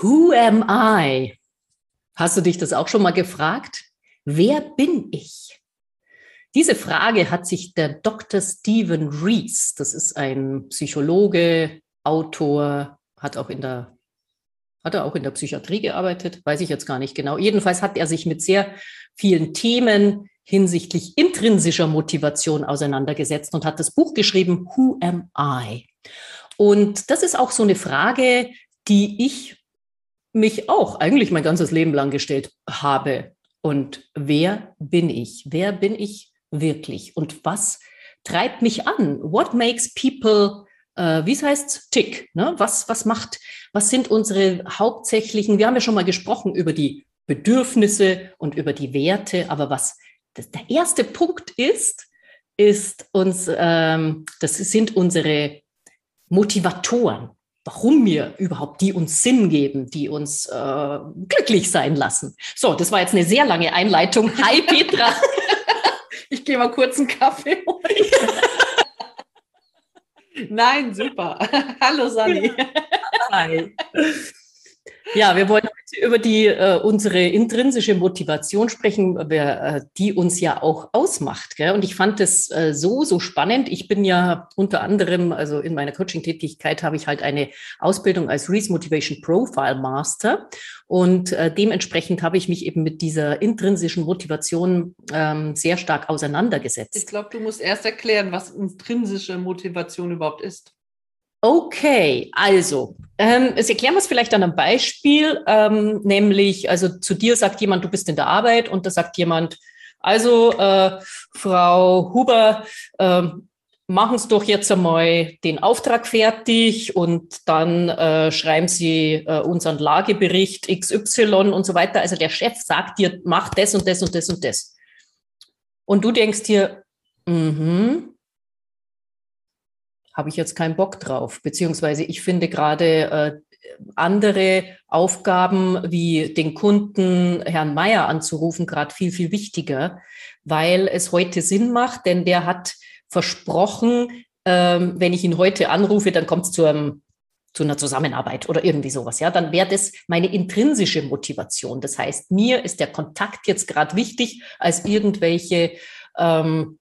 Who am I? Hast du dich das auch schon mal gefragt? Wer bin ich? Diese Frage hat sich der Dr. Stephen Rees, das ist ein Psychologe, Autor, hat auch in der hat er auch in der Psychiatrie gearbeitet, weiß ich jetzt gar nicht genau. Jedenfalls hat er sich mit sehr vielen Themen hinsichtlich intrinsischer Motivation auseinandergesetzt und hat das Buch geschrieben, Who am I? Und das ist auch so eine Frage, die ich mich auch eigentlich mein ganzes Leben lang gestellt habe. Und wer bin ich? Wer bin ich wirklich? Und was treibt mich an? What makes people, äh, wie es heißt, tick? Ne? Was, was macht, was sind unsere hauptsächlichen, wir haben ja schon mal gesprochen über die Bedürfnisse und über die Werte, aber was das, der erste Punkt ist, ist uns, ähm, das sind unsere Motivatoren, warum wir überhaupt die uns Sinn geben, die uns äh, glücklich sein lassen. So, das war jetzt eine sehr lange Einleitung. Hi Petra. ich gehe mal kurz einen Kaffee holen. Nein, super. Hallo Sally. Hi. Ja, wir wollen heute über die äh, unsere intrinsische Motivation sprechen, äh, die uns ja auch ausmacht. Gell? Und ich fand es äh, so so spannend. Ich bin ja unter anderem, also in meiner Coaching-Tätigkeit habe ich halt eine Ausbildung als Reese Motivation Profile Master und äh, dementsprechend habe ich mich eben mit dieser intrinsischen Motivation ähm, sehr stark auseinandergesetzt. Ich glaube, du musst erst erklären, was intrinsische Motivation überhaupt ist. Okay, also, ähm, jetzt erklären wir es vielleicht an einem Beispiel, ähm, nämlich, also zu dir sagt jemand, du bist in der Arbeit und da sagt jemand, also äh, Frau Huber, äh, machen Sie doch jetzt einmal den Auftrag fertig und dann äh, schreiben Sie äh, unseren Lagebericht XY und so weiter. Also der Chef sagt dir, mach das und das und das und das. Und du denkst dir, mhm, habe ich jetzt keinen Bock drauf. Beziehungsweise ich finde gerade äh, andere Aufgaben wie den Kunden Herrn Meier anzurufen gerade viel, viel wichtiger, weil es heute Sinn macht, denn der hat versprochen, ähm, wenn ich ihn heute anrufe, dann kommt es zu einem zu einer Zusammenarbeit oder irgendwie sowas, ja, dann wäre das meine intrinsische Motivation. Das heißt, mir ist der Kontakt jetzt gerade wichtig als irgendwelche ähm,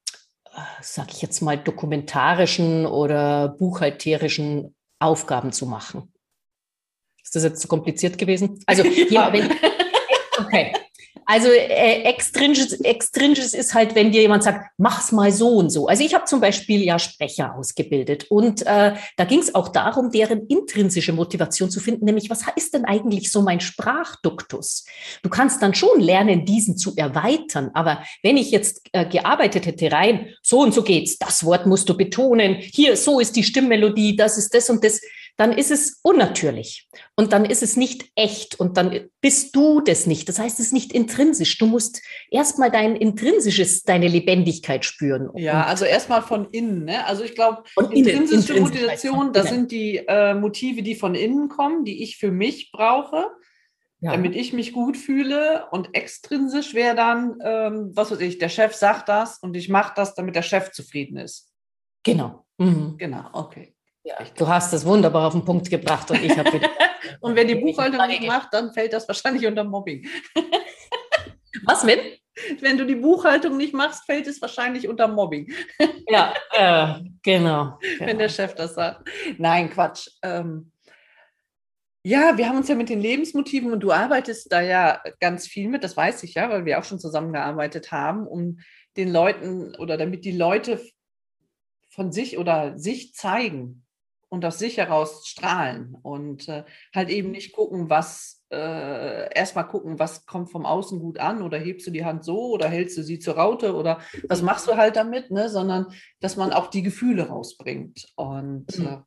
sage ich jetzt mal, dokumentarischen oder buchhalterischen Aufgaben zu machen. Ist das jetzt zu kompliziert gewesen? Also, ja, wenn, okay. Also äh, extrinsisch, extrinsisch ist halt, wenn dir jemand sagt, mach's mal so und so. Also ich habe zum Beispiel ja Sprecher ausgebildet und äh, da ging es auch darum, deren intrinsische Motivation zu finden, nämlich was ist denn eigentlich so mein Sprachduktus? Du kannst dann schon lernen, diesen zu erweitern, aber wenn ich jetzt äh, gearbeitet hätte rein, so und so geht's, das Wort musst du betonen, hier, so ist die Stimmmelodie, das ist das und das, dann ist es unnatürlich und dann ist es nicht echt und dann bist du das nicht. Das heißt, es ist nicht intrinsisch. Du musst erstmal dein intrinsisches, deine Lebendigkeit spüren. Ja, also erstmal von innen. Ne? Also ich glaube, intrinsische Motivation, das sind die äh, Motive, die von innen kommen, die ich für mich brauche. Ja. damit ich mich gut fühle. Und extrinsisch wäre dann, ähm, was weiß ich, der Chef sagt das und ich mache das, damit der Chef zufrieden ist. Genau. Mhm. Genau, okay. Ja, du hast das wunderbar auf den Punkt gebracht und ich habe und wenn die Buchhaltung nicht macht, dann fällt das wahrscheinlich unter Mobbing. Was wenn? Wenn du die Buchhaltung nicht machst, fällt es wahrscheinlich unter Mobbing. ja, äh, genau, genau, Wenn der Chef das sagt. Nein, Quatsch. Ähm, ja, wir haben uns ja mit den Lebensmotiven und du arbeitest da ja ganz viel mit, das weiß ich ja, weil wir auch schon zusammengearbeitet haben, um den Leuten oder damit die Leute von sich oder sich zeigen, und aus sich heraus strahlen und äh, halt eben nicht gucken, was, äh, erstmal gucken, was kommt vom Außen gut an oder hebst du die Hand so oder hältst du sie zur Raute oder was mhm. machst du halt damit, ne? sondern dass man auch die Gefühle rausbringt. Und mhm. äh,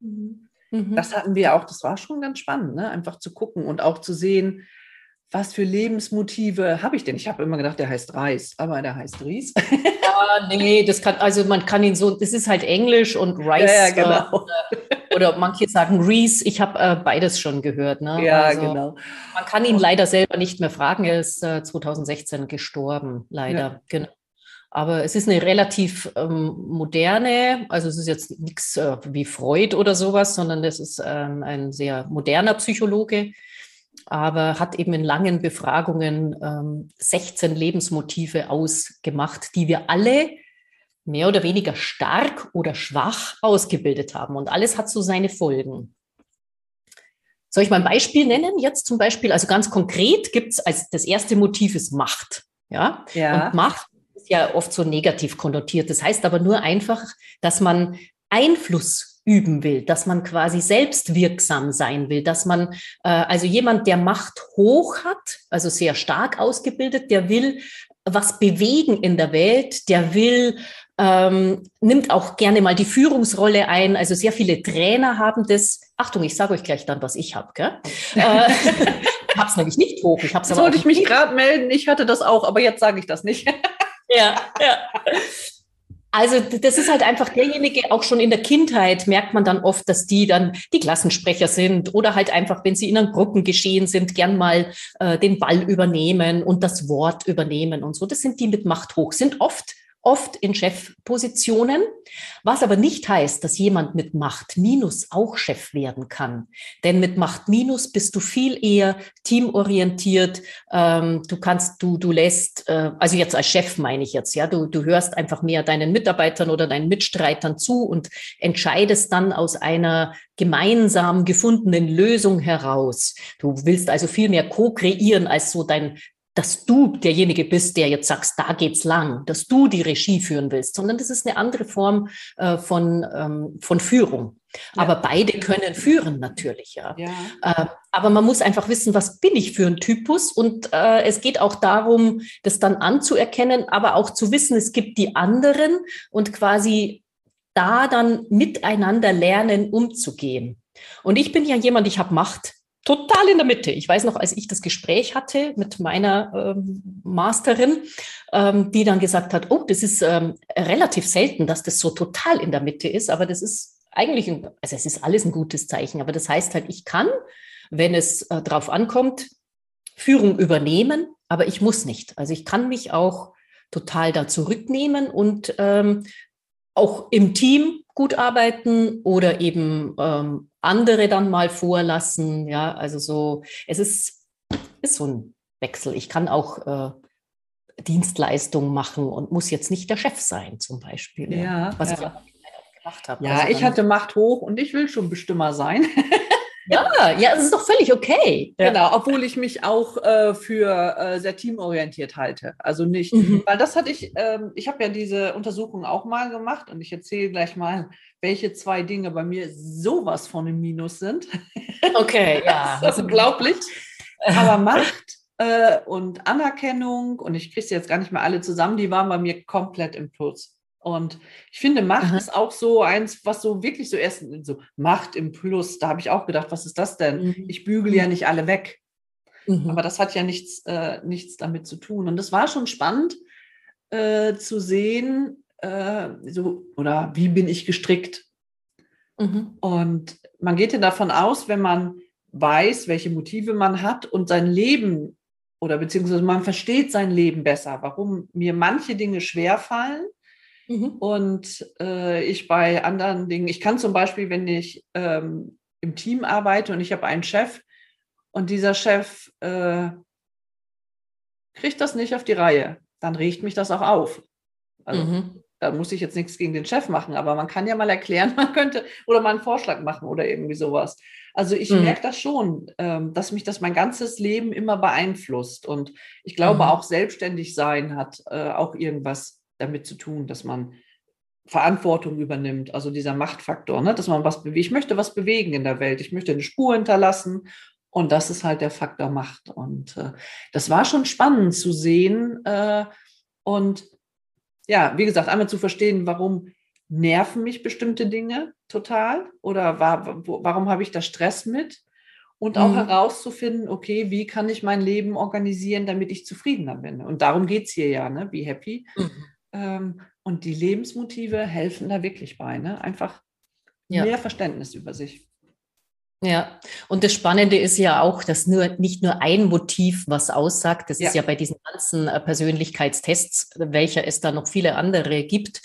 mhm. mhm. das hatten wir auch, das war schon ganz spannend, ne? einfach zu gucken und auch zu sehen, was für Lebensmotive habe ich denn? Ich habe immer gedacht, der heißt Reis, aber der heißt Ries. Ja, nee, das kann, also man kann ihn so, das ist halt Englisch und Rice. Ja, ja genau. Äh, oder manche sagen Reese, ich habe äh, beides schon gehört. Ne? Ja, also, genau. Man kann ihn leider selber nicht mehr fragen, er ist äh, 2016 gestorben, leider. Ja. Genau. Aber es ist eine relativ ähm, moderne, also es ist jetzt nichts äh, wie Freud oder sowas, sondern es ist ähm, ein sehr moderner Psychologe, aber hat eben in langen Befragungen ähm, 16 Lebensmotive ausgemacht, die wir alle mehr oder weniger stark oder schwach ausgebildet haben. Und alles hat so seine Folgen. Soll ich mal ein Beispiel nennen? Jetzt zum Beispiel, also ganz konkret gibt es als das erste Motiv ist Macht. Ja? ja. Und Macht ist ja oft so negativ konnotiert. Das heißt aber nur einfach, dass man Einfluss üben will, dass man quasi selbstwirksam sein will, dass man, äh, also jemand, der Macht hoch hat, also sehr stark ausgebildet, der will was bewegen in der Welt, der will ähm, nimmt auch gerne mal die Führungsrolle ein. Also sehr viele Trainer haben das. Achtung, ich sage euch gleich dann, was ich habe. äh, ich habe es nämlich nicht hoch. Ich hab's Sollte ich mich gerade melden? Ich hatte das auch, aber jetzt sage ich das nicht. ja, ja. Also das ist halt einfach derjenige, auch schon in der Kindheit merkt man dann oft, dass die dann die Klassensprecher sind oder halt einfach, wenn sie in einem Gruppengeschehen sind, gern mal äh, den Ball übernehmen und das Wort übernehmen und so. Das sind die mit Macht hoch, sind oft oft in Chefpositionen, was aber nicht heißt, dass jemand mit Macht minus auch Chef werden kann. Denn mit Macht minus bist du viel eher teamorientiert. Ähm, du kannst, du, du lässt, äh, also jetzt als Chef meine ich jetzt, ja, du, du hörst einfach mehr deinen Mitarbeitern oder deinen Mitstreitern zu und entscheidest dann aus einer gemeinsam gefundenen Lösung heraus. Du willst also viel mehr co-kreieren als so dein, dass du derjenige bist, der jetzt sagst, da geht's lang, dass du die Regie führen willst, sondern das ist eine andere Form äh, von, ähm, von Führung. Ja. Aber beide können führen natürlich, ja. ja. Äh, aber man muss einfach wissen, was bin ich für ein Typus? Und äh, es geht auch darum, das dann anzuerkennen, aber auch zu wissen, es gibt die anderen und quasi da dann miteinander lernen, umzugehen. Und ich bin ja jemand, ich habe Macht total in der Mitte. Ich weiß noch, als ich das Gespräch hatte mit meiner ähm, Masterin, ähm, die dann gesagt hat, oh, das ist ähm, relativ selten, dass das so total in der Mitte ist, aber das ist eigentlich, ein, also es ist alles ein gutes Zeichen, aber das heißt halt, ich kann, wenn es äh, drauf ankommt, Führung übernehmen, aber ich muss nicht. Also ich kann mich auch total da zurücknehmen und ähm, auch im Team gut arbeiten oder eben ähm, andere dann mal vorlassen. Ja, also so, es ist, ist so ein Wechsel. Ich kann auch äh, Dienstleistungen machen und muss jetzt nicht der Chef sein, zum Beispiel. Ja, ja. was ja. ich auch gemacht habe. Ja, also ich hatte Macht hoch und ich will schon Bestimmer sein. Ja, ja, es ist doch völlig okay. Genau, obwohl ich mich auch äh, für äh, sehr teamorientiert halte. Also nicht, mhm. weil das hatte ich, ähm, ich habe ja diese Untersuchung auch mal gemacht und ich erzähle gleich mal, welche zwei Dinge bei mir sowas von im Minus sind. Okay, ja. das ist unglaublich. Aber Macht äh, und Anerkennung, und ich kriege sie jetzt gar nicht mehr alle zusammen, die waren bei mir komplett im Plus. Und ich finde, Macht Aha. ist auch so eins, was so wirklich so erst so Macht im Plus. Da habe ich auch gedacht, was ist das denn? Mhm. Ich bügele ja nicht alle weg. Mhm. Aber das hat ja nichts, äh, nichts damit zu tun. Und es war schon spannend äh, zu sehen, äh, so, oder wie bin ich gestrickt? Mhm. Und man geht ja davon aus, wenn man weiß, welche Motive man hat und sein Leben oder beziehungsweise man versteht sein Leben besser, warum mir manche Dinge schwerfallen Mhm. Und äh, ich bei anderen Dingen, ich kann zum Beispiel, wenn ich ähm, im Team arbeite und ich habe einen Chef und dieser Chef äh, kriegt das nicht auf die Reihe, dann riecht mich das auch auf. Also, mhm. Da muss ich jetzt nichts gegen den Chef machen, aber man kann ja mal erklären, man könnte oder mal einen Vorschlag machen oder irgendwie sowas. Also ich mhm. merke das schon, ähm, dass mich das mein ganzes Leben immer beeinflusst. Und ich glaube, mhm. auch selbstständig sein hat äh, auch irgendwas damit zu tun, dass man Verantwortung übernimmt, also dieser Machtfaktor, ne? dass man was bewegt. Ich möchte was bewegen in der Welt, ich möchte eine Spur hinterlassen und das ist halt der Faktor Macht. Und äh, das war schon spannend zu sehen äh, und ja, wie gesagt, einmal zu verstehen, warum nerven mich bestimmte Dinge total oder war, warum habe ich da Stress mit? Und auch mhm. herauszufinden, okay, wie kann ich mein Leben organisieren, damit ich zufriedener bin? Und darum geht es hier ja, ne? Be happy. Mhm. Ähm, und die Lebensmotive helfen da wirklich bei. Ne? Einfach ja. mehr Verständnis über sich. Ja, und das Spannende ist ja auch, dass nur nicht nur ein Motiv was aussagt. Das ja. ist ja bei diesen ganzen äh, Persönlichkeitstests, welcher es da noch viele andere gibt.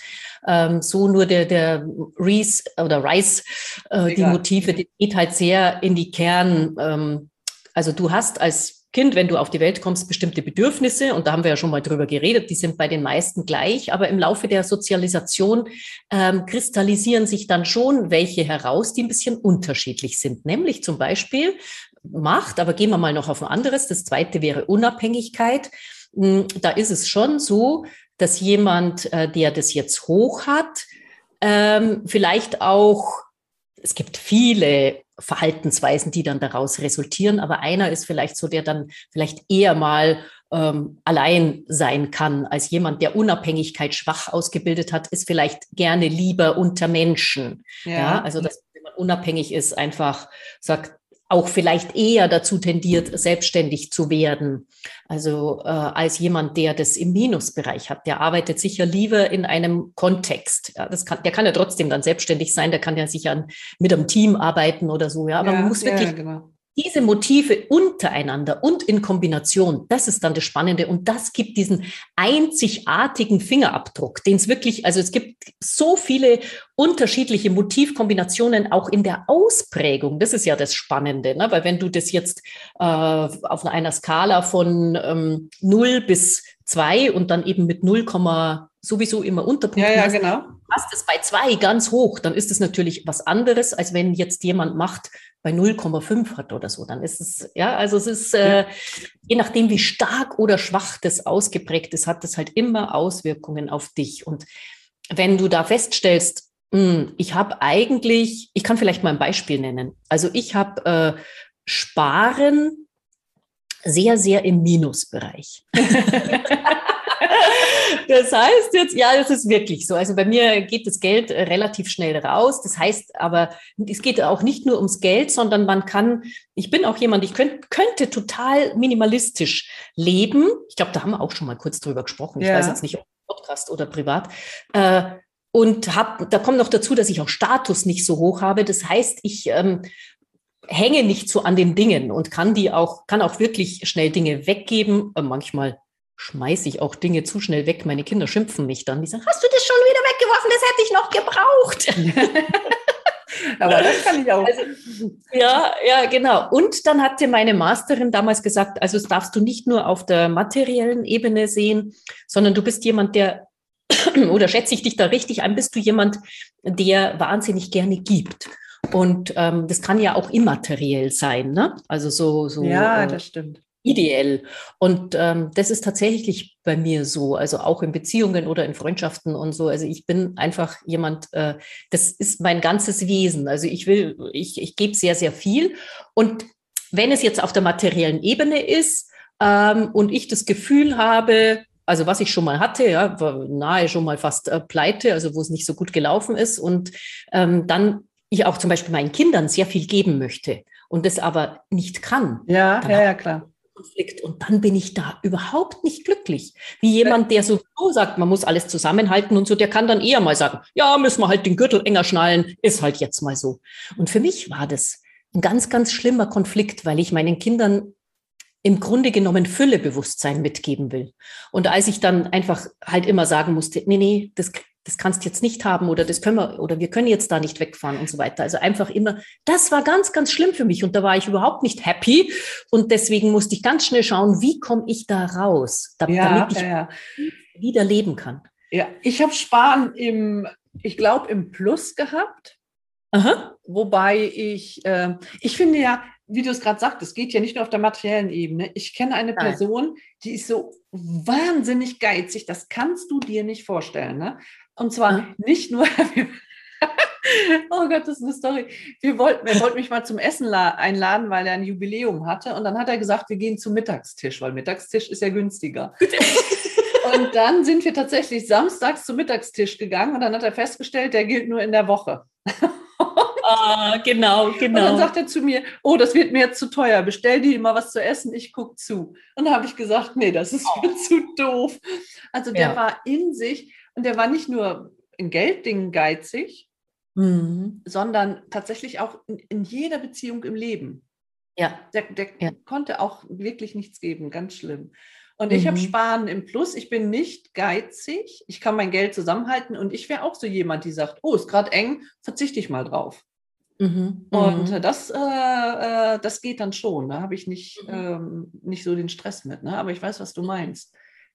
Ähm, so nur der, der Reese oder Rice, äh, die Motive, die geht halt sehr in die Kern. Ähm, also du hast als Kind, wenn du auf die Welt kommst, bestimmte Bedürfnisse, und da haben wir ja schon mal drüber geredet, die sind bei den meisten gleich, aber im Laufe der Sozialisation ähm, kristallisieren sich dann schon welche heraus, die ein bisschen unterschiedlich sind. Nämlich zum Beispiel Macht, aber gehen wir mal noch auf ein anderes. Das zweite wäre Unabhängigkeit. Hm, da ist es schon so, dass jemand, äh, der das jetzt hoch hat, ähm, vielleicht auch es gibt viele Verhaltensweisen, die dann daraus resultieren, aber einer ist vielleicht so, der dann vielleicht eher mal ähm, allein sein kann als jemand, der Unabhängigkeit schwach ausgebildet hat, ist vielleicht gerne lieber unter Menschen. Ja, ja also dass man unabhängig ist, einfach sagt, auch vielleicht eher dazu tendiert, selbstständig zu werden. Also äh, als jemand, der das im Minusbereich hat. Der arbeitet sicher lieber in einem Kontext. Ja, das kann, der kann ja trotzdem dann selbstständig sein, der kann ja sicher mit einem Team arbeiten oder so. Ja, aber ja, man muss wirklich ja, genau diese Motive untereinander und in Kombination, das ist dann das Spannende und das gibt diesen einzigartigen Fingerabdruck, den es wirklich, also es gibt so viele unterschiedliche Motivkombinationen auch in der Ausprägung. Das ist ja das Spannende, ne? weil wenn du das jetzt äh, auf einer Skala von ähm, 0 bis 2 und dann eben mit 0, sowieso immer Unterpunkten ja, ja, genau. Hast es bei 2 ganz hoch, dann ist es natürlich was anderes, als wenn jetzt jemand macht bei 0,5 hat oder so, dann ist es, ja, also es ist, äh, je nachdem, wie stark oder schwach das ausgeprägt ist, hat das halt immer Auswirkungen auf dich. Und wenn du da feststellst, mh, hm, ich habe eigentlich, ich kann vielleicht mal ein Beispiel nennen. Also ich habe äh, Sparen sehr, sehr im Minusbereich. das heißt jetzt, ja, das ist wirklich so. Also bei mir geht das Geld äh, relativ schnell raus. Das heißt aber, es geht auch nicht nur ums Geld, sondern man kann, ich bin auch jemand, ich könnt, könnte total minimalistisch leben. Ich glaube, da haben wir auch schon mal kurz drüber gesprochen. Ich ja. weiß jetzt nicht, ob Podcast oder privat. Äh, und hab, da kommt noch dazu, dass ich auch Status nicht so hoch habe. Das heißt, ich ähm, hänge nicht so an den Dingen und kann die auch, kann auch wirklich schnell Dinge weggeben. Äh, manchmal schmeiße ich auch Dinge zu schnell weg. Meine Kinder schimpfen mich dann. Die sagen, hast du das schon wieder weggeworfen? Das hätte ich noch gebraucht. Aber das kann ich auch. Also, ja, ja, genau. Und dann hatte meine Masterin damals gesagt, also das darfst du nicht nur auf der materiellen Ebene sehen, sondern du bist jemand, der, oder schätze ich dich da richtig ein, bist du jemand, der wahnsinnig gerne gibt. Und ähm, das kann ja auch immateriell sein, ne? Also so, so. Ja, äh, das stimmt ideell. Und ähm, das ist tatsächlich bei mir so, also auch in Beziehungen oder in Freundschaften und so. Also ich bin einfach jemand, äh, das ist mein ganzes Wesen. Also ich will, ich, ich gebe sehr, sehr viel. Und wenn es jetzt auf der materiellen Ebene ist ähm, und ich das Gefühl habe, also was ich schon mal hatte, ja, war nahe schon mal fast äh, pleite, also wo es nicht so gut gelaufen ist und ähm, dann ich auch zum Beispiel meinen Kindern sehr viel geben möchte und das aber nicht kann. Ja, ja, ja, klar Konflikt. Und dann bin ich da überhaupt nicht glücklich. Wie jemand, der so sagt, man muss alles zusammenhalten und so, der kann dann eher mal sagen, ja, müssen wir halt den Gürtel enger schnallen, ist halt jetzt mal so. Und für mich war das ein ganz, ganz schlimmer Konflikt, weil ich meinen Kindern im Grunde genommen Füllebewusstsein mitgeben will. Und als ich dann einfach halt immer sagen musste, nee, nee, das das kannst du jetzt nicht haben oder das können wir oder wir können jetzt da nicht wegfahren und so weiter. Also einfach immer, das war ganz, ganz schlimm für mich und da war ich überhaupt nicht happy und deswegen musste ich ganz schnell schauen, wie komme ich da raus, damit, ja, damit ich ja. wieder leben kann. Ja, ich habe Sparen im, ich glaube, im Plus gehabt. Aha. Wobei ich, äh, ich finde ja, wie du es gerade sagtest, es geht ja nicht nur auf der materiellen Ebene. Ich kenne eine Person, die ist so wahnsinnig geizig, das kannst du dir nicht vorstellen. Ne? Und zwar nicht nur, oh Gott, das ist eine Story. Wir wollten, er wollte mich mal zum Essen einladen, weil er ein Jubiläum hatte. Und dann hat er gesagt, wir gehen zum Mittagstisch, weil Mittagstisch ist ja günstiger. und dann sind wir tatsächlich samstags zum Mittagstisch gegangen und dann hat er festgestellt, der gilt nur in der Woche. ah, genau, genau. Und dann sagt er zu mir, oh, das wird mir jetzt zu teuer, bestell dir mal was zu essen, ich gucke zu. Und dann habe ich gesagt, nee, das ist oh. mir zu doof. Also der ja. war in sich und der war nicht nur in Gelddingen geizig, mhm. sondern tatsächlich auch in, in, jeder Beziehung im Leben. Ja. Der, der ja. konnte auch wirklich nichts geben, ganz schlimm. Und mhm. ich habe Sparen im Plus. Ich bin nicht geizig. Ich kann mein Geld zusammenhalten. Und ich wäre auch so jemand, die sagt, oh, ist gerade eng, verzichte ich mal drauf. Mhm. Und mhm. das, äh, äh, das geht dann schon. Da habe ich nicht, mhm. ähm, nicht so den Stress mit. Ne? Aber ich weiß, was du meinst.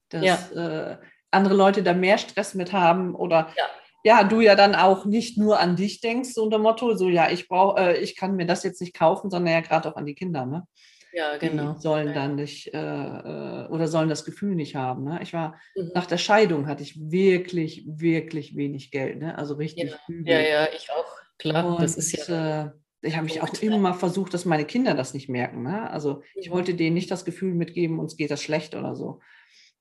Dass ja. äh, andere Leute da mehr Stress mit haben oder ja. ja. du ja dann auch nicht nur an dich denkst, so unter Motto, so ja, ich brauche, äh, ich kann mir das jetzt nicht kaufen, sondern ja gerade auch an die Kinder, ne? Ja, genau. Die sollen dann nicht äh, äh, oder sollen das Gefühl nicht haben. Ne? Ich war mhm. nach der Scheidung hatte ich wirklich, wirklich wenig Geld, ne? Also richtig. Ja, ja, ja, ich auch. Klar, und, das ist ja. Äh, ich habe mich auch immer versucht, dass meine Kinder das nicht merken. Ne? Also ich mhm. wollte denen nicht das Gefühl mitgeben, uns geht das schlecht oder so.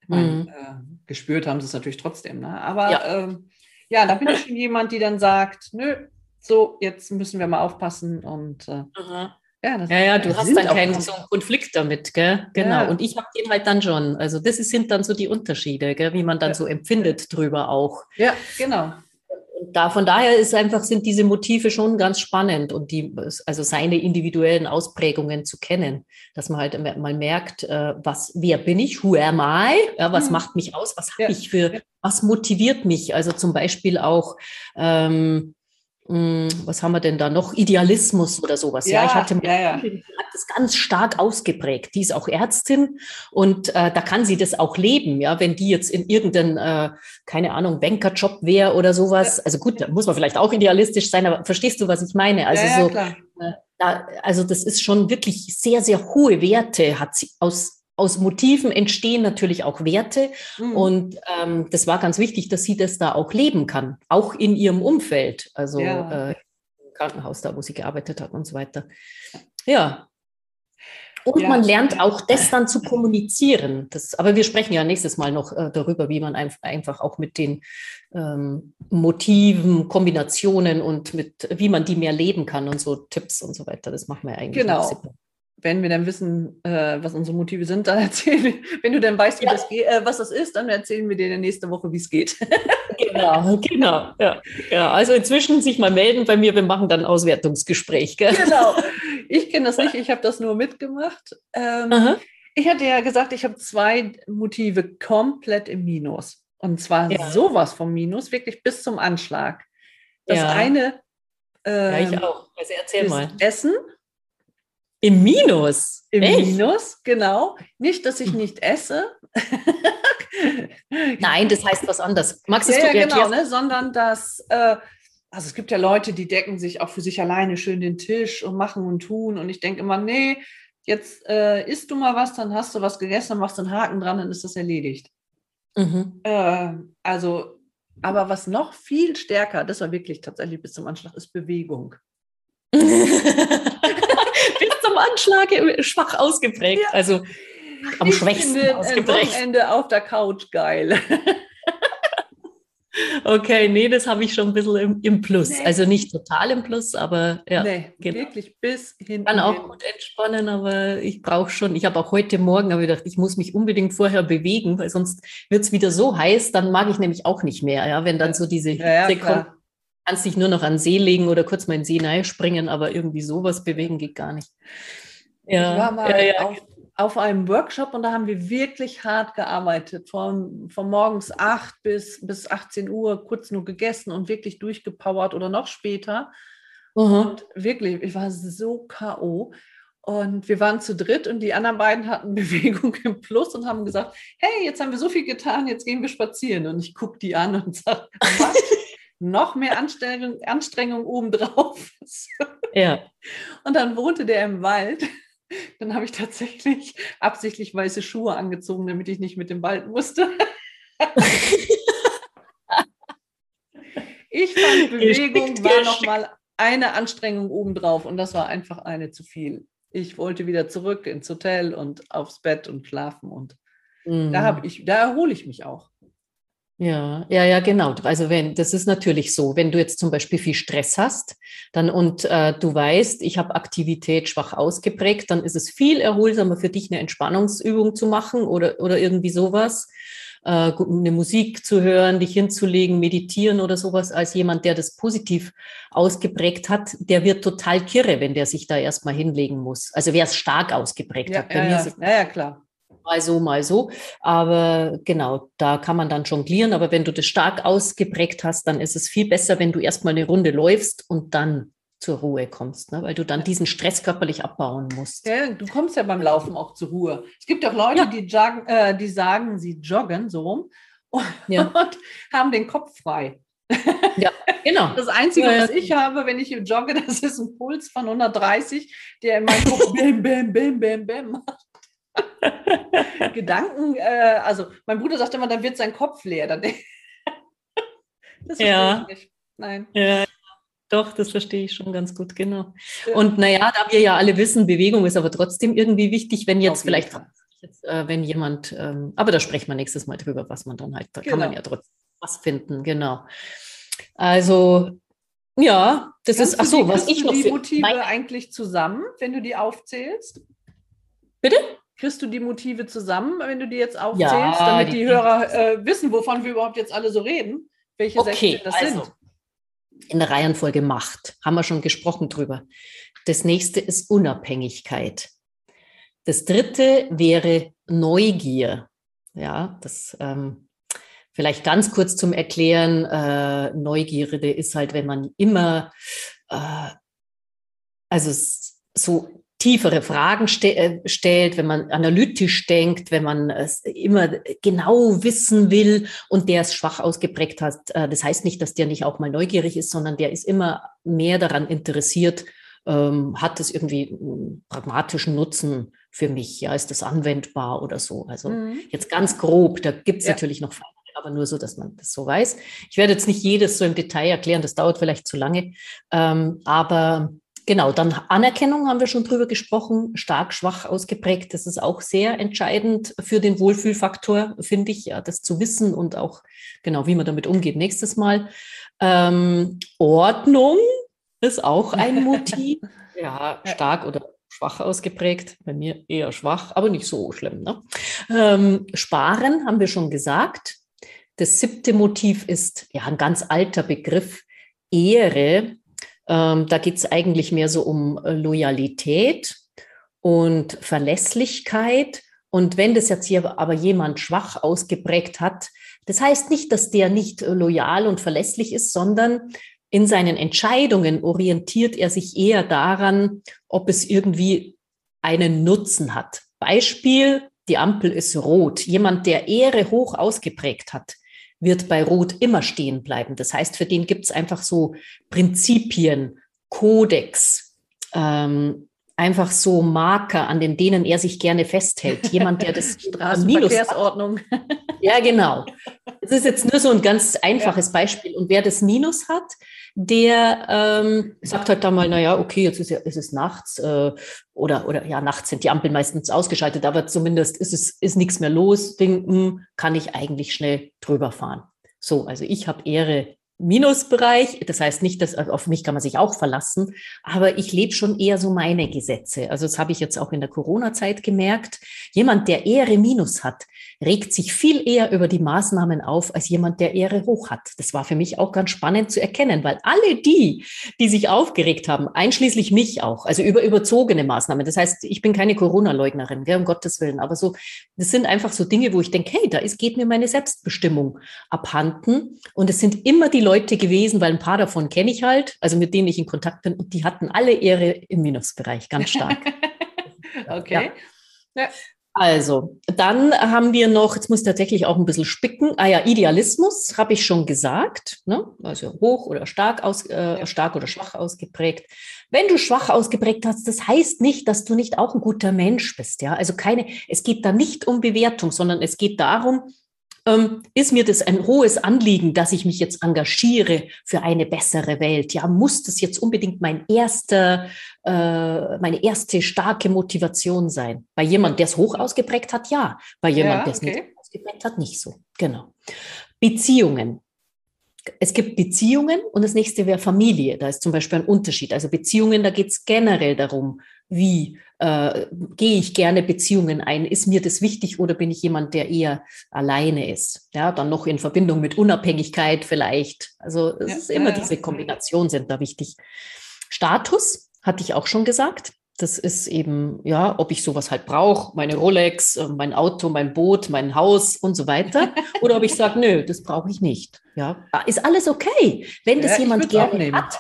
Ich meine, mhm. äh, gespürt haben sie es natürlich trotzdem. Ne? Aber ja. Ähm, ja, da bin ich schon jemand, die dann sagt, nö, so, jetzt müssen wir mal aufpassen und äh, ja, ja, ja, du hast dann keinen so Konflikt damit, gell? Genau. Ja. Und ich habe den halt dann schon. Also das sind dann so die Unterschiede, gell? wie man dann ja. so empfindet drüber auch. Ja, genau da, von daher ist einfach, sind diese Motive schon ganz spannend und die, also seine individuellen Ausprägungen zu kennen, dass man halt mal merkt, äh, was, wer bin ich, who am I, ja, was mhm. macht mich aus, was habe ja. ich für, was motiviert mich, also zum Beispiel auch, ähm, hm, was haben wir denn da noch? Idealismus oder sowas. Ja, ja ich hatte ja, ja. hat das ganz stark ausgeprägt. Die ist auch Ärztin und äh, da kann sie das auch leben, ja, wenn die jetzt in irgendeinen, äh, keine Ahnung, Bankerjob wäre oder sowas. Also gut, da muss man vielleicht auch idealistisch sein, aber verstehst du, was ich meine? Also so, äh, da, also das ist schon wirklich sehr, sehr hohe Werte hat sie aus aus Motiven entstehen natürlich auch Werte. Mhm. Und ähm, das war ganz wichtig, dass sie das da auch leben kann, auch in ihrem Umfeld, also ja. äh, im Krankenhaus, da wo sie gearbeitet hat und so weiter. Ja. Und ja. man lernt auch das dann zu kommunizieren. Das, aber wir sprechen ja nächstes Mal noch äh, darüber, wie man ein, einfach auch mit den ähm, Motiven, Kombinationen und mit wie man die mehr leben kann und so Tipps und so weiter. Das machen wir eigentlich. Genau wenn wir dann wissen, äh, was unsere Motive sind, dann erzählen wir, wenn du dann weißt, ja. das äh, was das ist, dann erzählen wir dir nächste Woche, wie es geht. genau, genau. Ja. ja, also inzwischen sich mal melden bei mir, wir machen dann ein Auswertungsgespräch. Gell? Genau. Ich kenne das nicht, ich habe das nur mitgemacht. Ähm, ich hatte ja gesagt, ich habe zwei Motive komplett im Minus. Und zwar ja. sowas vom Minus, wirklich bis zum Anschlag. Das ja. eine ähm, ja, ich ähm, auch. Also erzähl mal. Essen im Minus? Im Echt? Minus, genau. Nicht, dass ich hm. nicht esse. Nein, das heißt was anderes. Magst ja, du ja, genau, ne? sondern dass, äh, also es gibt ja Leute, die decken sich auch für sich alleine schön den Tisch und machen und tun. Und ich denke immer, nee, jetzt äh, isst du mal was, dann hast du was gegessen, dann machst du einen Haken dran, dann ist das erledigt. Mhm. Äh, also, aber was noch viel stärker, das war wirklich tatsächlich bis zum Anschlag, ist Bewegung. Anschlag schwach ausgeprägt. Ja. Also am ich schwächsten finde ausgeprägt. Wochenende auf der Couch geil. Okay, nee, das habe ich schon ein bisschen im, im Plus. Nee. Also nicht total im Plus, aber ja. Nee, genau. wirklich bis hin. Kann auch gut entspannen, aber ich brauche schon. Ich habe auch heute Morgen ich gedacht, ich muss mich unbedingt vorher bewegen, weil sonst wird es wieder so heiß, dann mag ich nämlich auch nicht mehr, ja, wenn dann so diese ja, ja, kommt kannst dich nur noch an den See legen oder kurz mal in See springen, aber irgendwie sowas bewegen geht gar nicht. Ja, ich war mal ja, ja. Auf, auf, einem Workshop und da haben wir wirklich hart gearbeitet. Von, von morgens 8 bis, bis 18 Uhr kurz nur gegessen und wirklich durchgepowert oder noch später. Mhm. Und wirklich, ich war so K.O. Und wir waren zu dritt und die anderen beiden hatten Bewegung im Plus und haben gesagt, hey, jetzt haben wir so viel getan, jetzt gehen wir spazieren. Und ich gucke die an und sage, was? Noch mehr Anstrengung, Anstrengung obendrauf. Ja. Und dann wohnte der im Wald. Dann habe ich tatsächlich absichtlich weiße Schuhe angezogen, damit ich nicht mit dem Wald musste. ich fand, Bewegung war nochmal eine Anstrengung obendrauf und das war einfach eine zu viel. Ich wollte wieder zurück ins Hotel und aufs Bett und schlafen und mhm. da habe ich, da erhole ich mich auch. Ja, ja, ja, genau. Also wenn, das ist natürlich so, wenn du jetzt zum Beispiel viel Stress hast, dann und äh, du weißt, ich habe Aktivität schwach ausgeprägt, dann ist es viel erholsamer für dich, eine Entspannungsübung zu machen oder, oder irgendwie sowas, äh, eine Musik zu hören, dich hinzulegen, meditieren oder sowas, als jemand, der das positiv ausgeprägt hat, der wird total kirre, wenn der sich da erstmal hinlegen muss. Also wer es stark ausgeprägt Ja, hat. Bei ja, mir ja. ist es ja, ja, klar. Mal so, mal so. Aber genau, da kann man dann jonglieren. Aber wenn du das stark ausgeprägt hast, dann ist es viel besser, wenn du erstmal eine Runde läufst und dann zur Ruhe kommst, ne? weil du dann diesen Stress körperlich abbauen musst. Ja, du kommst ja beim Laufen auch zur Ruhe. Es gibt auch Leute, Ja. die, joggen, äh, die sagen, sie joggen so rum und, Ja. und haben den Kopf frei. Genau. Das Einzige, Ja, ja. was ich habe, wenn ich jogge, das ist ein Puls von 130, der in meinem Kopf bim, bim, bim, bim, bim macht. Gedanken, äh, also mein Bruder sagt immer, dann wird sein Kopf leer. Dann, das verstehe Ja. ich nicht. Nein. Ja, doch, das verstehe ich schon ganz gut, genau. Ja. Und naja, da wir ja alle wissen, Bewegung ist aber trotzdem irgendwie wichtig, wenn jetzt vielleicht, jetzt, äh, wenn jemand, ähm, aber da sprechen wir nächstes Mal drüber, was man dann halt, da kann man Genau. ja trotzdem was finden, genau. Also, ja, das Kannst ist, ach so, was ich noch die für, Motive Nein, eigentlich zusammen, wenn du die aufzählst? bitte? Kriegst du die Motive zusammen, wenn du die jetzt aufzählst, Ja, damit die die, Hörer äh, wissen, wovon wir überhaupt jetzt alle so reden? Welche Okay, 16 das also, sind? in der Reihenfolge Macht, haben wir schon gesprochen drüber. Das nächste ist Unabhängigkeit. Das dritte wäre Neugier. Ja, das ähm, vielleicht ganz kurz zum Erklären. Äh, Neugierde ist halt, wenn man immer, äh, also so tiefere Fragen ste äh, stellt, wenn man analytisch denkt, wenn man es immer genau wissen will und der es schwach ausgeprägt hat. Äh, das heißt nicht, dass der nicht auch mal neugierig ist, sondern der ist immer mehr daran interessiert, ähm, hat es irgendwie einen pragmatischen Nutzen für mich? Ja, ist das anwendbar oder so? Also Mhm. jetzt ganz grob, da gibt es Ja. natürlich noch Feinheiten, aber nur so, dass man das so weiß. Ich werde jetzt nicht jedes so im Detail erklären, das dauert vielleicht zu lange. Ähm, aber genau, dann Anerkennung haben wir schon drüber gesprochen, stark, schwach ausgeprägt. Das ist auch sehr entscheidend für den Wohlfühlfaktor, finde ich, ja, das zu wissen und auch genau, wie man damit umgeht nächstes Mal. Ähm, Ordnung ist auch ein Motiv. Ja, stark oder schwach ausgeprägt. Bei mir eher schwach, aber nicht so schlimm. Ne? Ähm, Sparen haben wir schon gesagt. Das siebte Motiv ist ja ein ganz alter Begriff, Ehre. Ähm, da geht es eigentlich mehr so um äh, Loyalität und Verlässlichkeit. Und wenn das jetzt hier aber jemand schwach ausgeprägt hat, das heißt nicht, dass der nicht äh, loyal und verlässlich ist, sondern in seinen Entscheidungen orientiert er sich eher daran, ob es irgendwie einen Nutzen hat. Beispiel, die Ampel ist rot. Jemand, der Ehre hoch ausgeprägt hat, wird bei Rot immer stehen bleiben. Das heißt, für den gibt es einfach so Prinzipien, Kodex, ähm, einfach so Marker, an den denen er sich gerne festhält. Jemand, der das. Straßenverkehrsordnung. Ja, genau. Das ist jetzt nur so ein ganz einfaches Beispiel. Und wer das Minus hat, der ähm, sagt halt dann mal, naja, okay, jetzt ist, ja, ist es nachts äh, oder, oder ja, nachts sind die Ampeln meistens ausgeschaltet, aber zumindest ist es ist nichts mehr los. Ding, hm, kann ich eigentlich schnell drüber fahren. So, also ich habe Ehre Minusbereich. Das heißt nicht, dass also auf mich kann man sich auch verlassen, aber ich lebe schon eher so meine Gesetze. Also das habe ich jetzt auch in der Corona-Zeit gemerkt. Jemand, der Ehre Minus hat, regt sich viel eher über die Maßnahmen auf als jemand, der Ehre hoch hat. Das war für mich auch ganz spannend zu erkennen, weil alle die, die sich aufgeregt haben, einschließlich mich auch, also über überzogene Maßnahmen. Das heißt, ich bin keine Corona-Leugnerin, um Gottes Willen, aber so, das sind einfach so Dinge, wo ich denke, hey, da ist, geht mir meine Selbstbestimmung abhanden. Und es sind immer die Leute gewesen, weil ein paar davon kenne ich halt, also mit denen ich in Kontakt bin, und die hatten alle Ehre im Minusbereich, ganz stark. Okay. Ja. Also, dann haben wir noch, jetzt muss ich tatsächlich auch ein bisschen spicken. Ah ja, Idealismus habe ich schon gesagt, ne? also hoch oder stark, aus, äh, stark oder schwach ausgeprägt. Wenn du schwach ausgeprägt hast, das heißt nicht, dass du nicht auch ein guter Mensch bist. Ja, also keine, es geht da nicht um Bewertung, sondern es geht darum, ähm, ist mir das ein hohes Anliegen, dass ich mich jetzt engagiere für eine bessere Welt? Ja, muss das jetzt unbedingt mein erster, äh, meine erste starke Motivation sein? Bei jemand, der es hoch ausgeprägt hat, ja. Bei jemand, Ja, der es okay. nicht ausgeprägt hat, nicht so. Genau. Beziehungen. Es gibt Beziehungen und das nächste wäre Familie. Da ist zum Beispiel ein Unterschied. Also Beziehungen, da geht es generell darum, wie äh, gehe ich gerne Beziehungen ein? Ist mir das wichtig oder bin ich jemand, der eher alleine ist? Ja, dann noch in Verbindung mit Unabhängigkeit vielleicht. Also es ja, ist immer ja, diese Kombination sind da wichtig. Status hatte ich auch schon gesagt. Das ist eben, ja, ob ich sowas halt brauche, meine Rolex, äh, mein Auto, mein Boot, mein Haus und so weiter. Oder ob ich sage, nö, das brauche ich nicht. Ja, ist alles okay, wenn das ja, jemand gerne hat.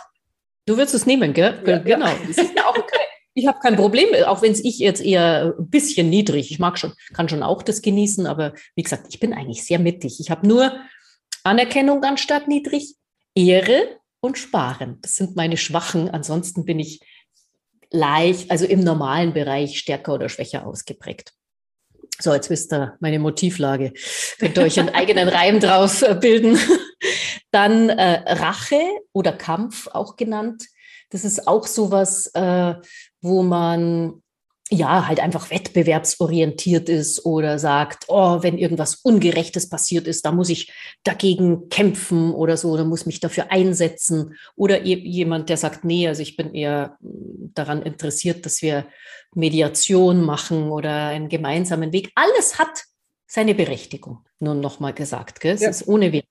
Du würdest es nehmen, gell? Ja, genau. Das ist ja auch okay. Ich habe kein Problem, auch wenn es ich jetzt eher ein bisschen niedrig. Ich mag schon, kann schon auch das genießen, aber wie gesagt, ich bin eigentlich sehr mittig. Ich habe nur Anerkennung anstatt niedrig, Ehre und Sparen. Das sind meine Schwachen. Ansonsten bin ich leicht, also im normalen Bereich stärker oder schwächer ausgeprägt. So, jetzt wisst ihr meine Motivlage. Könnt ihr euch einen eigenen Reim drauf äh, bilden. Dann äh, Rache oder Kampf auch genannt. Das ist auch sowas, äh, wo man ja, halt einfach wettbewerbsorientiert ist oder sagt, oh, wenn irgendwas Ungerechtes passiert ist, da muss ich dagegen kämpfen oder so, oder muss mich dafür einsetzen. Oder jemand, der sagt, nee, also ich bin eher hm, daran interessiert, dass wir Mediation machen oder einen gemeinsamen Weg. Alles hat seine Berechtigung, nur nochmal gesagt. Gell? Es ja. ist ohne Wert.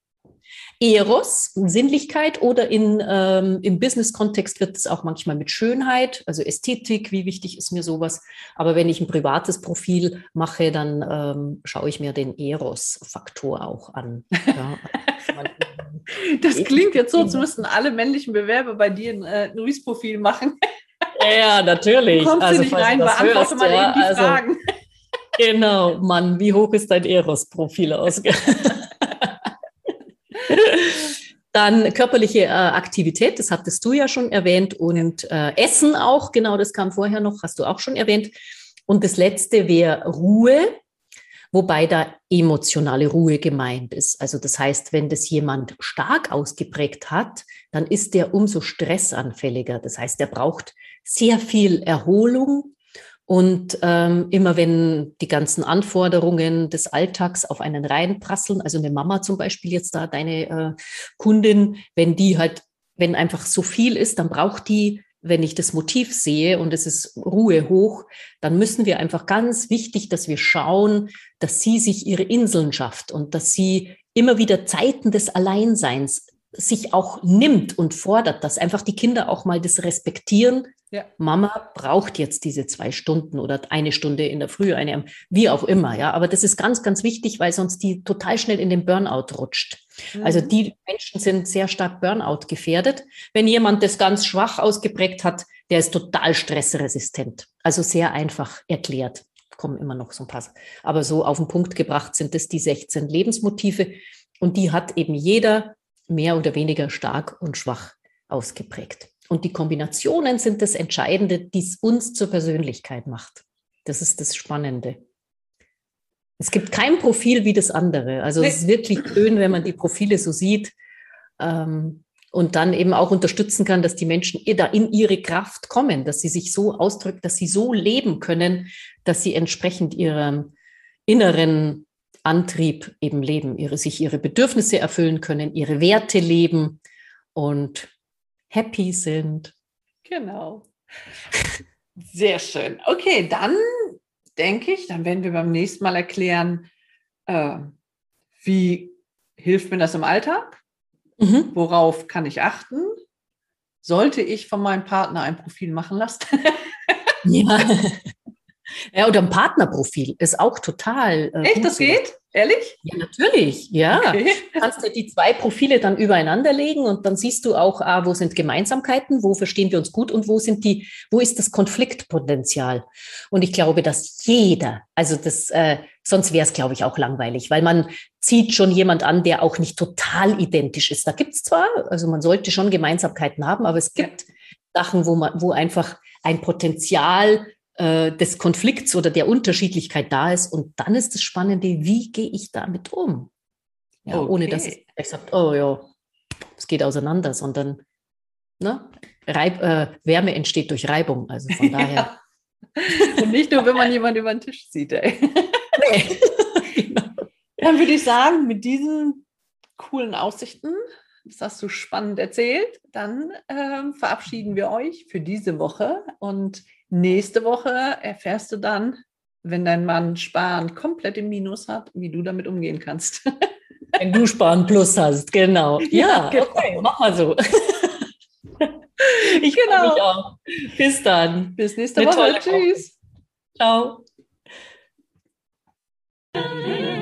Eros, Sinnlichkeit oder in, ähm, im Business-Kontext wird es auch manchmal mit Schönheit, also Ästhetik, wie wichtig ist mir sowas. Aber wenn ich ein privates Profil mache, dann ähm, schaue ich mir den Eros-Faktor auch an. Ja. das klingt jetzt so, als müssten alle männlichen Bewerber bei dir ein äh, Luis-Profil machen. Ja, natürlich. Du kommst also, nicht rein, beantworte hörst, mal ja, eben die also, Fragen. Genau, Mann, wie hoch ist dein Eros-Profil ausge? Dann körperliche äh, Aktivität, das hattest du ja schon erwähnt, und äh, Essen auch, genau, das kam vorher noch, hast du auch schon erwähnt. Und das letzte wäre Ruhe, wobei da emotionale Ruhe gemeint ist. Also das heißt, wenn das jemand stark ausgeprägt hat, dann ist der umso stressanfälliger. Das heißt, er braucht sehr viel Erholung, und ähm, immer wenn die ganzen Anforderungen des Alltags auf einen reinprasseln, also eine Mama zum Beispiel jetzt da, deine äh, Kundin, wenn die halt, wenn einfach so viel ist, dann braucht die, wenn ich das Motiv sehe und es ist Ruhe hoch, dann müssen wir einfach ganz wichtig, dass wir schauen, dass sie sich ihre Inseln schafft und dass sie immer wieder Zeiten des Alleinseins sich auch nimmt und fordert, dass einfach die Kinder auch mal das respektieren. Ja. Mama braucht jetzt diese zwei Stunden oder eine Stunde in der Früh, eine, wie auch immer, ja. Aber das ist ganz, ganz wichtig, weil sonst die total schnell in den Burnout rutscht. Mhm. Also die Menschen sind sehr stark Burnout gefährdet. Wenn jemand das ganz schwach ausgeprägt hat, der ist total stressresistent. Also sehr einfach erklärt. Kommen immer noch so ein paar. Aber so auf den Punkt gebracht sind es die 16 Lebensmotive. Und die hat eben jeder mehr oder weniger stark und schwach ausgeprägt. Und die Kombinationen sind das Entscheidende, die es uns zur Persönlichkeit macht. Das ist das Spannende. Es gibt kein Profil wie das andere. Also es ist wirklich schön, wenn man die Profile so sieht ähm, und dann eben auch unterstützen kann, dass die Menschen da in ihre Kraft kommen, dass sie sich so ausdrücken, dass sie so leben können, dass sie entsprechend ihrem inneren Antrieb eben leben, ihre, sich ihre Bedürfnisse erfüllen können, ihre Werte leben und happy sind. Genau. Sehr schön. Okay, dann denke ich, dann werden wir beim nächsten Mal erklären, äh, wie hilft mir das im Alltag? Mhm. Worauf kann ich achten? Sollte ich von meinem Partner ein Profil machen lassen? ja. Ja, oder ein Partnerprofil ist auch total. Äh, Echt, das geht? Ehrlich? Ja, natürlich. Ja. Okay. Kannst du die zwei Profile dann übereinander legen und dann siehst du auch, ah, wo sind Gemeinsamkeiten, wo verstehen wir uns gut und wo sind die, wo ist das Konfliktpotenzial? Und ich glaube, dass jeder, also das, äh, sonst wäre es, glaube ich, auch langweilig, weil man zieht schon jemand an, der auch nicht total identisch ist. Da gibt es zwar, also man sollte schon Gemeinsamkeiten haben, aber es gibt ja. Sachen, wo man, wo einfach ein Potenzial äh, des Konflikts oder der Unterschiedlichkeit da ist. Und dann ist das Spannende, wie gehe ich damit um? Ja, okay. Ohne dass ich sagt, oh ja, es geht auseinander, sondern ne, Reib, äh, Wärme entsteht durch Reibung. Also von daher. Ja. Und nicht nur, wenn man jemanden über den Tisch sieht. Ey. Nee. genau. Dann würde ich sagen, mit diesen coolen Aussichten. Das hast du spannend erzählt. Dann ähm, verabschieden wir euch für diese Woche und nächste Woche erfährst du dann, wenn dein Mann Sparen komplett im Minus hat, wie du damit umgehen kannst. Wenn du Sparen Plus hast, genau. Ja, ja genau. okay, mach mal so. Ich genau. mich auch. Bis dann. Bis nächste Woche. Tschüss. Ciao. Thank you.